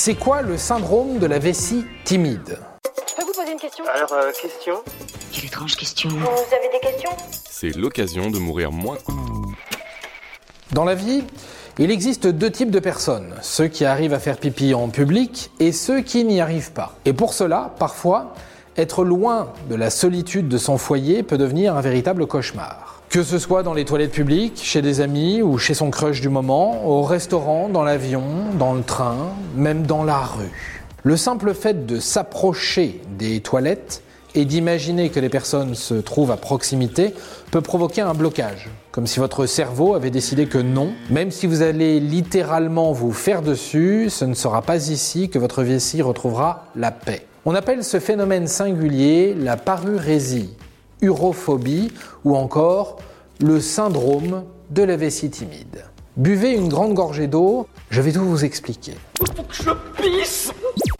C'est quoi le syndrome de la vessie timide Je peux vous poser une question Alors, euh, question Quelle étrange question. Vous avez des questions C'est l'occasion de mourir moins. Dans la vie, il existe deux types de personnes, ceux qui arrivent à faire pipi en public et ceux qui n'y arrivent pas. Et pour cela, parfois, être loin de la solitude de son foyer peut devenir un véritable cauchemar. Que ce soit dans les toilettes publiques, chez des amis ou chez son crush du moment, au restaurant, dans l'avion, dans le train, même dans la rue. Le simple fait de s'approcher des toilettes et d'imaginer que les personnes se trouvent à proximité peut provoquer un blocage, comme si votre cerveau avait décidé que non, même si vous allez littéralement vous faire dessus, ce ne sera pas ici que votre vessie retrouvera la paix. On appelle ce phénomène singulier la parurésie, urophobie ou encore le syndrome de la vessie timide. Buvez une grande gorgée d'eau, je vais tout vous expliquer.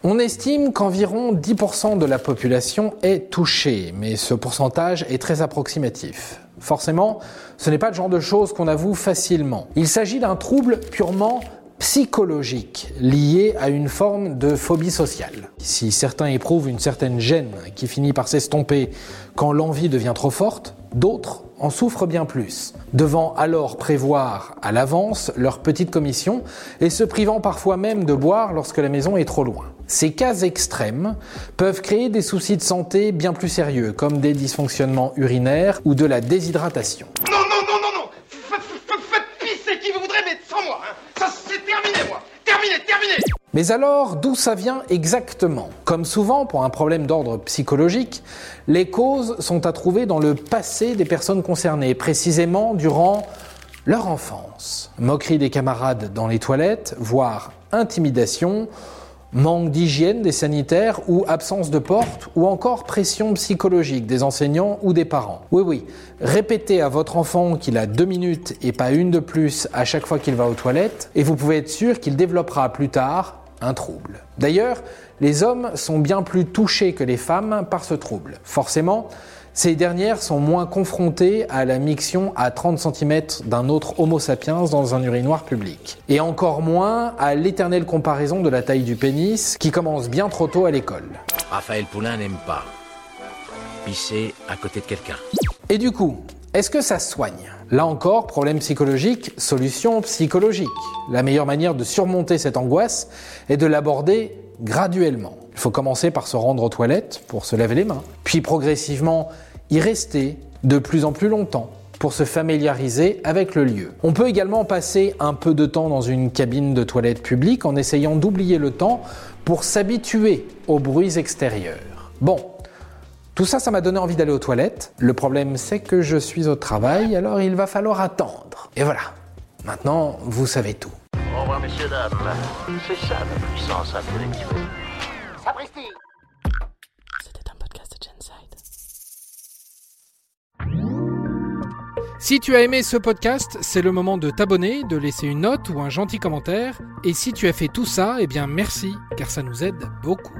On estime qu'environ 10% de la population est touchée, mais ce pourcentage est très approximatif. Forcément, ce n'est pas le genre de choses qu'on avoue facilement. Il s'agit d'un trouble purement psychologique lié à une forme de phobie sociale. Si certains éprouvent une certaine gêne qui finit par s'estomper quand l'envie devient trop forte, d'autres en souffrent bien plus, devant alors prévoir à l'avance leur petite commission et se privant parfois même de boire lorsque la maison est trop loin. Ces cas extrêmes peuvent créer des soucis de santé bien plus sérieux, comme des dysfonctionnements urinaires ou de la déshydratation non Faites faites pisser qui vous voudrez, mais sans moi hein. Ça, c'est terminé, moi Terminé, terminé Mais alors, d'où ça vient exactement? Comme souvent pour un problème d'ordre psychologique, les causes sont à trouver dans le passé des personnes concernées, précisément durant leur enfance. Moquerie des camarades dans les toilettes, voire intimidation, manque d'hygiène des sanitaires ou absence de porte ou encore pression psychologique des enseignants ou des parents. Oui oui, répétez à votre enfant qu'il a deux minutes et pas une de plus à chaque fois qu'il va aux toilettes et vous pouvez être sûr qu'il développera plus tard un trouble. D'ailleurs, les hommes sont bien plus touchés que les femmes par ce trouble. Forcément, ces dernières sont moins confrontées à la miction à 30 cm d'un autre Homo sapiens dans un urinoir public. Et encore moins à l'éternelle comparaison de la taille du pénis qui commence bien trop tôt à l'école. Raphaël Poulain n'aime pas pisser à côté de quelqu'un. Et du coup, est-ce que ça soigne Là encore, problème psychologique, solution psychologique. La meilleure manière de surmonter cette angoisse est de l'aborder graduellement. Il faut commencer par se rendre aux toilettes pour se laver les mains, puis progressivement y rester de plus en plus longtemps pour se familiariser avec le lieu. On peut également passer un peu de temps dans une cabine de toilette publique en essayant d'oublier le temps pour s'habituer aux bruits extérieurs. Bon, tout ça, ça m'a donné envie d'aller aux toilettes. Le problème, c'est que je suis au travail, alors il va falloir attendre. Et voilà, maintenant, vous savez tout. Au revoir, messieurs, dames. C'est ça la puissance intellectuelle. Sapristi C'était un podcast de Genside. Si tu as aimé ce podcast, c'est le moment de t'abonner, de laisser une note ou un gentil commentaire. Et si tu as fait tout ça, eh bien merci, car ça nous aide beaucoup.